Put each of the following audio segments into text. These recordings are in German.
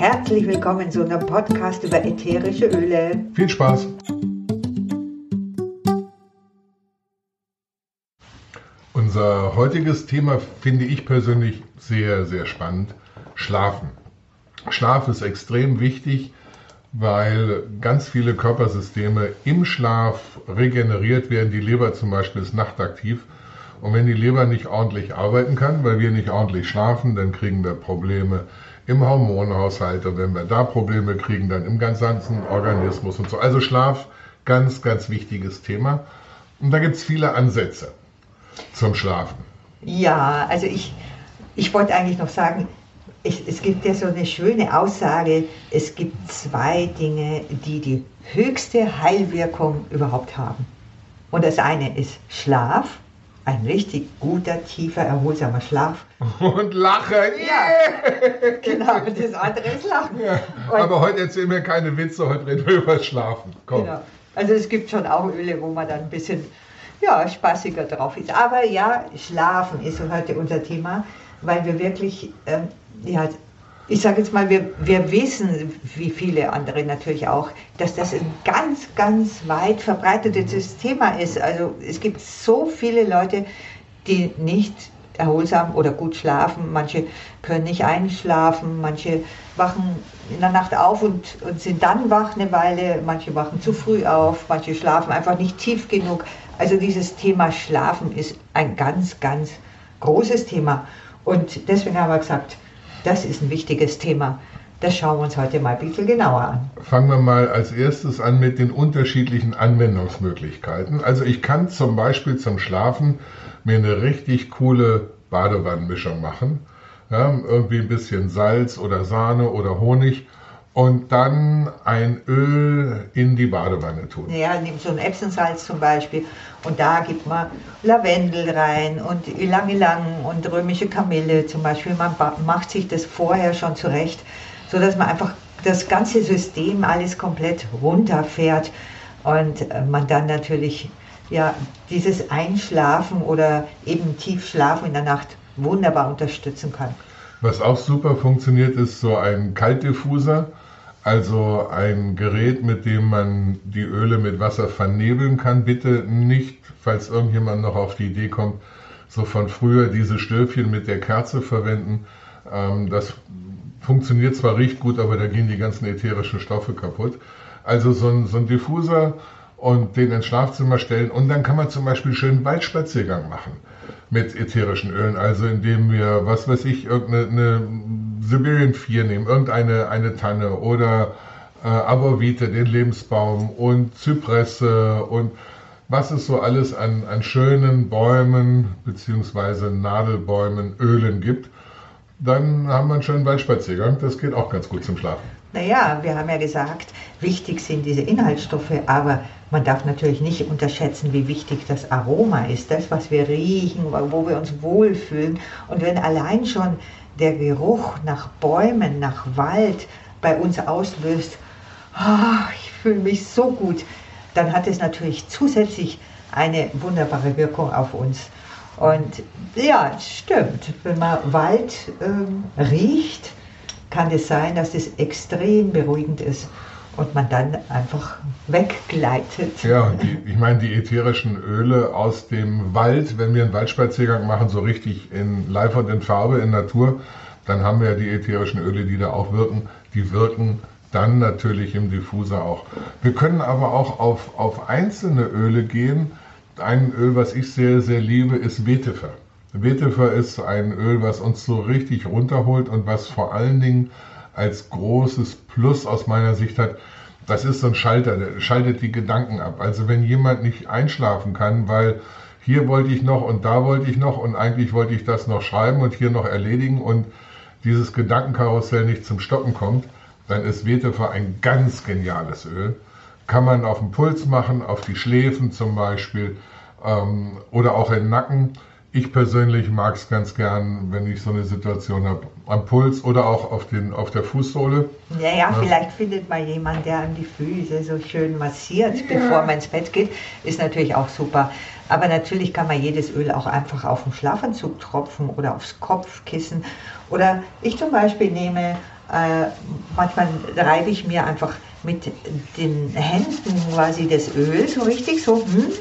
Herzlich willkommen zu einem Podcast über ätherische Öle. Viel Spaß! Unser heutiges Thema finde ich persönlich sehr, sehr spannend. Schlafen. Schlaf ist extrem wichtig, weil ganz viele Körpersysteme im Schlaf regeneriert werden. Die Leber zum Beispiel ist nachtaktiv. Und wenn die Leber nicht ordentlich arbeiten kann, weil wir nicht ordentlich schlafen, dann kriegen wir Probleme im Hormonhaushalt. Und wenn wir da Probleme kriegen, dann im ganzen Organismus und so. Also Schlaf, ganz, ganz wichtiges Thema. Und da gibt es viele Ansätze zum Schlafen. Ja, also ich, ich wollte eigentlich noch sagen, es, es gibt ja so eine schöne Aussage, es gibt zwei Dinge, die die höchste Heilwirkung überhaupt haben. Und das eine ist Schlaf, ein richtig guter, tiefer, erholsamer Schlaf. Und Lachen. Ja, genau. Und das andere ist Lachen. Ja, aber heute erzählen wir keine Witze, heute reden wir über Schlafen. Komm. Genau. Also es gibt schon auch Öle, wo man dann ein bisschen ja, spaßiger drauf ist. Aber ja, Schlafen ist heute unser Thema, weil wir wirklich ähm, ja, ich sage jetzt mal, wir, wir wissen, wie viele andere natürlich auch, dass das ein ganz, ganz weit verbreitetes Thema ist. Also es gibt so viele Leute, die nicht erholsam oder gut schlafen. Manche können nicht einschlafen, manche wachen in der Nacht auf und, und sind dann wach eine Weile, manche wachen zu früh auf, manche schlafen einfach nicht tief genug. Also dieses Thema Schlafen ist ein ganz, ganz großes Thema. Und deswegen haben wir gesagt, das ist ein wichtiges Thema. Das schauen wir uns heute mal ein bisschen genauer an. Fangen wir mal als erstes an mit den unterschiedlichen Anwendungsmöglichkeiten. Also ich kann zum Beispiel zum Schlafen mir eine richtig coole Badewannenmischung machen. Ja, irgendwie ein bisschen Salz oder Sahne oder Honig und dann ein Öl in die Badewanne tun. Ja, nimmt so ein Epsonsalz zum Beispiel und da gibt man Lavendel rein und Ylang-Ylang und römische Kamille zum Beispiel. Man macht sich das vorher schon zurecht, sodass man einfach das ganze System alles komplett runterfährt und äh, man dann natürlich ja, dieses Einschlafen oder eben Tiefschlafen in der Nacht wunderbar unterstützen kann. Was auch super funktioniert, ist so ein Kaltdiffuser. Also ein Gerät, mit dem man die Öle mit Wasser vernebeln kann. Bitte nicht, falls irgendjemand noch auf die Idee kommt, so von früher diese Stöfchen mit der Kerze verwenden. Ähm, das funktioniert zwar riecht gut, aber da gehen die ganzen ätherischen Stoffe kaputt. Also so ein, so ein Diffuser und den ins Schlafzimmer stellen und dann kann man zum Beispiel schön Waldspaziergang machen mit ätherischen Ölen. Also indem wir, was weiß ich, irgendeine Sibirien 4 nehmen, irgendeine eine Tanne oder äh, Aborvite, den Lebensbaum und Zypresse und was es so alles an, an schönen Bäumen bzw. Nadelbäumen, Ölen gibt, dann haben wir einen schönen Waldspaziergang. Das geht auch ganz gut zum Schlafen. Naja, wir haben ja gesagt, wichtig sind diese Inhaltsstoffe, aber man darf natürlich nicht unterschätzen, wie wichtig das Aroma ist, das, was wir riechen, wo wir uns wohlfühlen. Und wenn allein schon der Geruch nach Bäumen, nach Wald bei uns auslöst, oh, ich fühle mich so gut, dann hat es natürlich zusätzlich eine wunderbare Wirkung auf uns. Und ja, stimmt, wenn man Wald ähm, riecht, kann es sein, dass es extrem beruhigend ist und man dann einfach weggleitet. Ja, die, ich meine, die ätherischen Öle aus dem Wald, wenn wir einen Waldspaziergang machen, so richtig in Live und in Farbe, in Natur, dann haben wir ja die ätherischen Öle, die da auch wirken. Die wirken dann natürlich im Diffuser auch. Wir können aber auch auf, auf einzelne Öle gehen. Ein Öl, was ich sehr, sehr liebe, ist Vetiver. Vetiver ist ein Öl, was uns so richtig runterholt und was vor allen Dingen als großes Plus aus meiner Sicht hat, das ist so ein Schalter, der schaltet die Gedanken ab. Also wenn jemand nicht einschlafen kann, weil hier wollte ich noch und da wollte ich noch und eigentlich wollte ich das noch schreiben und hier noch erledigen und dieses Gedankenkarussell nicht zum Stoppen kommt, dann ist Vetiver ein ganz geniales Öl. Kann man auf den Puls machen, auf die Schläfen zum Beispiel ähm, oder auch in den Nacken. Ich persönlich mag es ganz gern, wenn ich so eine Situation habe, am Puls oder auch auf, den, auf der Fußsohle. Ja, ja, ja. vielleicht findet man jemanden, der an die Füße so schön massiert, ja. bevor man ins Bett geht. Ist natürlich auch super. Aber natürlich kann man jedes Öl auch einfach auf den Schlafanzug tropfen oder aufs Kopfkissen. Oder ich zum Beispiel nehme äh, manchmal reibe ich mir einfach mit den Händen quasi das Öl so richtig, so. Hm.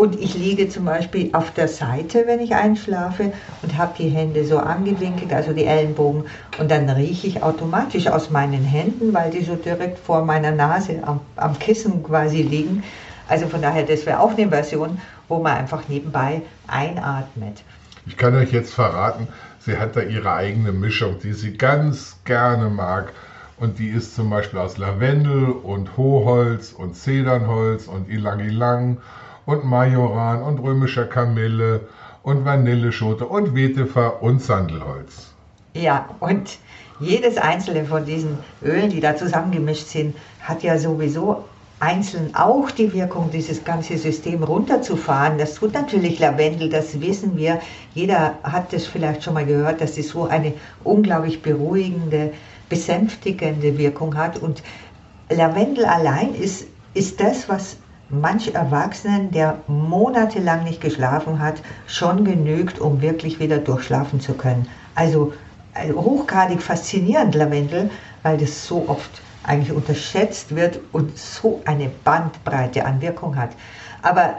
Und ich liege zum Beispiel auf der Seite, wenn ich einschlafe und habe die Hände so angewinkelt, also die Ellenbogen. Und dann rieche ich automatisch aus meinen Händen, weil die so direkt vor meiner Nase am, am Kissen quasi liegen. Also von daher, das wäre auch eine Version, wo man einfach nebenbei einatmet. Ich kann euch jetzt verraten, sie hat da ihre eigene Mischung, die sie ganz gerne mag. Und die ist zum Beispiel aus Lavendel und Hoholz und Zedernholz und Ilang Ilang und Majoran und römischer Kamille und Vanilleschote und Vetiver und Sandelholz. Ja, und jedes einzelne von diesen Ölen, die da zusammengemischt sind, hat ja sowieso einzeln auch die Wirkung, dieses ganze System runterzufahren. Das tut natürlich Lavendel, das wissen wir. Jeder hat das vielleicht schon mal gehört, dass es so eine unglaublich beruhigende, besänftigende Wirkung hat. Und Lavendel allein ist, ist das, was manch Erwachsenen, der monatelang nicht geschlafen hat, schon genügt, um wirklich wieder durchschlafen zu können. Also, also hochgradig faszinierend Lavendel, weil das so oft eigentlich unterschätzt wird und so eine Bandbreite an Wirkung hat. Aber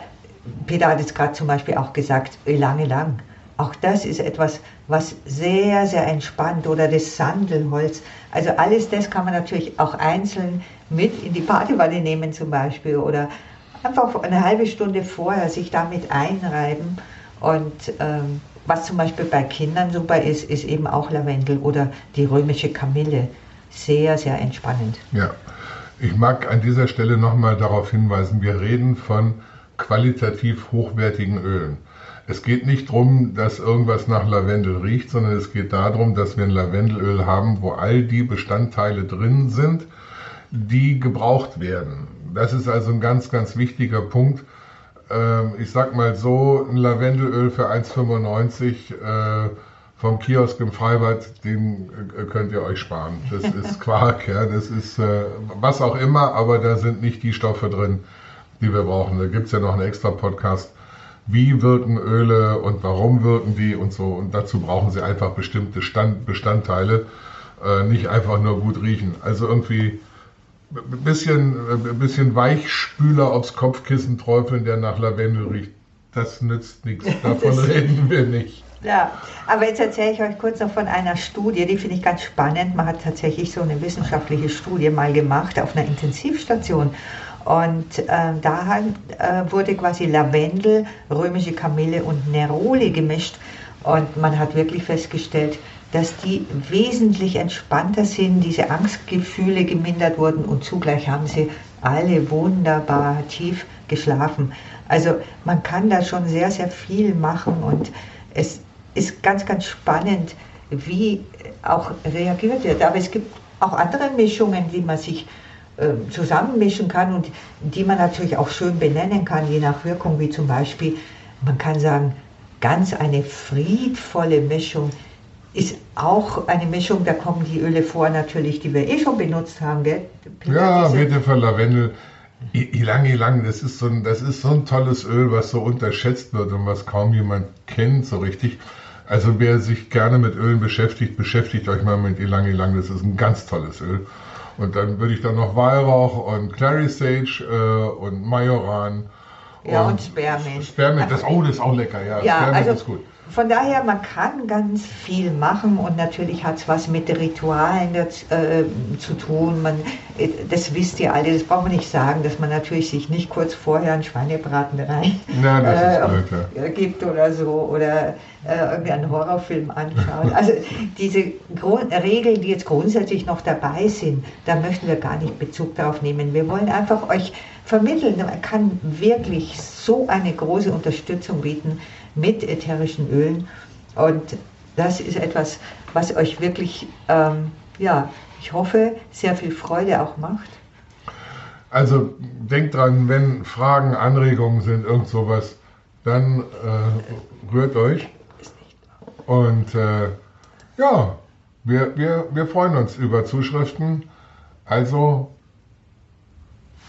Peter hat es gerade zum Beispiel auch gesagt, lange lang. Auch das ist etwas, was sehr, sehr entspannt oder das Sandelholz. Also alles das kann man natürlich auch einzeln mit in die Badewanne nehmen zum Beispiel oder einfach eine halbe Stunde vorher sich damit einreiben. Und ähm, was zum Beispiel bei Kindern super ist, ist eben auch Lavendel oder die römische Kamille. Sehr, sehr entspannend. Ja, ich mag an dieser Stelle nochmal darauf hinweisen, wir reden von qualitativ hochwertigen Ölen. Es geht nicht darum, dass irgendwas nach Lavendel riecht, sondern es geht darum, dass wir ein Lavendelöl haben, wo all die Bestandteile drin sind, die gebraucht werden. Das ist also ein ganz, ganz wichtiger Punkt. Ähm, ich sag mal so, ein Lavendelöl für 1,95 äh, vom Kiosk im Freibad, den äh, könnt ihr euch sparen. Das ist Quark, ja, das ist äh, was auch immer, aber da sind nicht die Stoffe drin, die wir brauchen. Da gibt es ja noch einen extra Podcast. Wie wirken Öle und warum wirken die und so. Und dazu brauchen sie einfach bestimmte Stand, Bestandteile, äh, nicht einfach nur gut riechen. Also irgendwie ein bisschen, ein bisschen Weichspüler aufs Kopfkissen träufeln, der nach Lavendel riecht. Das nützt nichts. Davon reden wir nicht. Ja, aber jetzt erzähle ich euch kurz noch von einer Studie, die finde ich ganz spannend. Man hat tatsächlich so eine wissenschaftliche Studie mal gemacht auf einer Intensivstation. Und äh, da äh, wurde quasi Lavendel, römische Kamille und Neroli gemischt. Und man hat wirklich festgestellt, dass die wesentlich entspannter sind, diese Angstgefühle gemindert wurden und zugleich haben sie alle wunderbar tief geschlafen. Also man kann da schon sehr, sehr viel machen und es ist ganz, ganz spannend, wie auch reagiert wird. Aber es gibt auch andere Mischungen, die man sich äh, zusammenmischen kann und die man natürlich auch schön benennen kann, je nach Wirkung, wie zum Beispiel, man kann sagen, ganz eine friedvolle Mischung ist auch eine Mischung, da kommen die Öle vor natürlich, die wir eh schon benutzt haben, gell? Ja, bitte für Lavendel. Ilang Ilang, das ist, so ein, das ist so ein tolles Öl, was so unterschätzt wird und was kaum jemand kennt so richtig. Also wer sich gerne mit Ölen beschäftigt, beschäftigt euch mal mit Ilang Ilang, das ist ein ganz tolles Öl. Und dann würde ich dann noch Weihrauch und Clary Sage äh, und Majoran. Ja, und, und Spearmint. Spearmint, das, oh, das ist auch lecker, ja. ja Spearmint also, ist gut von daher, man kann ganz viel machen und natürlich hat es was mit Ritualen das, äh, zu tun. Man, äh, das wisst ihr alle, das braucht man nicht sagen, dass man natürlich sich nicht kurz vorher einen Schweinebraten rein ja, äh, gibt oder so oder äh, irgendwie einen Horrorfilm anschaut. Also diese Grund Regeln, die jetzt grundsätzlich noch dabei sind, da möchten wir gar nicht Bezug darauf nehmen. Wir wollen einfach euch vermitteln, man kann wirklich so eine große Unterstützung bieten mit ätherischen Ölen. Und das ist etwas, was euch wirklich, ähm, ja, ich hoffe, sehr viel Freude auch macht. Also denkt dran, wenn Fragen, Anregungen sind, irgend sowas, dann äh, rührt euch. Und äh, ja, wir, wir, wir freuen uns über Zuschriften. Also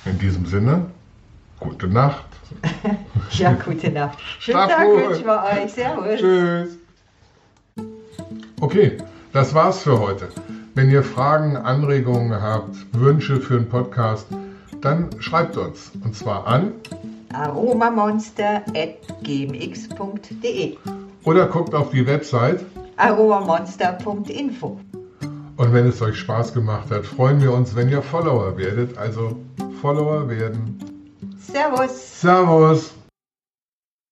in diesem Sinne, gute Nacht. ja, gute Nacht. Schönen Schlaf Tag wünschen wir euch. Servus. Tschüss. Okay, das war's für heute. Wenn ihr Fragen, Anregungen habt, Wünsche für einen Podcast, dann schreibt uns. Und zwar an aromamonster.gmx.de oder guckt auf die Website aromamonster.info. Und wenn es euch Spaß gemacht hat, freuen wir uns, wenn ihr Follower werdet. Also Follower werden. Servus. Servus.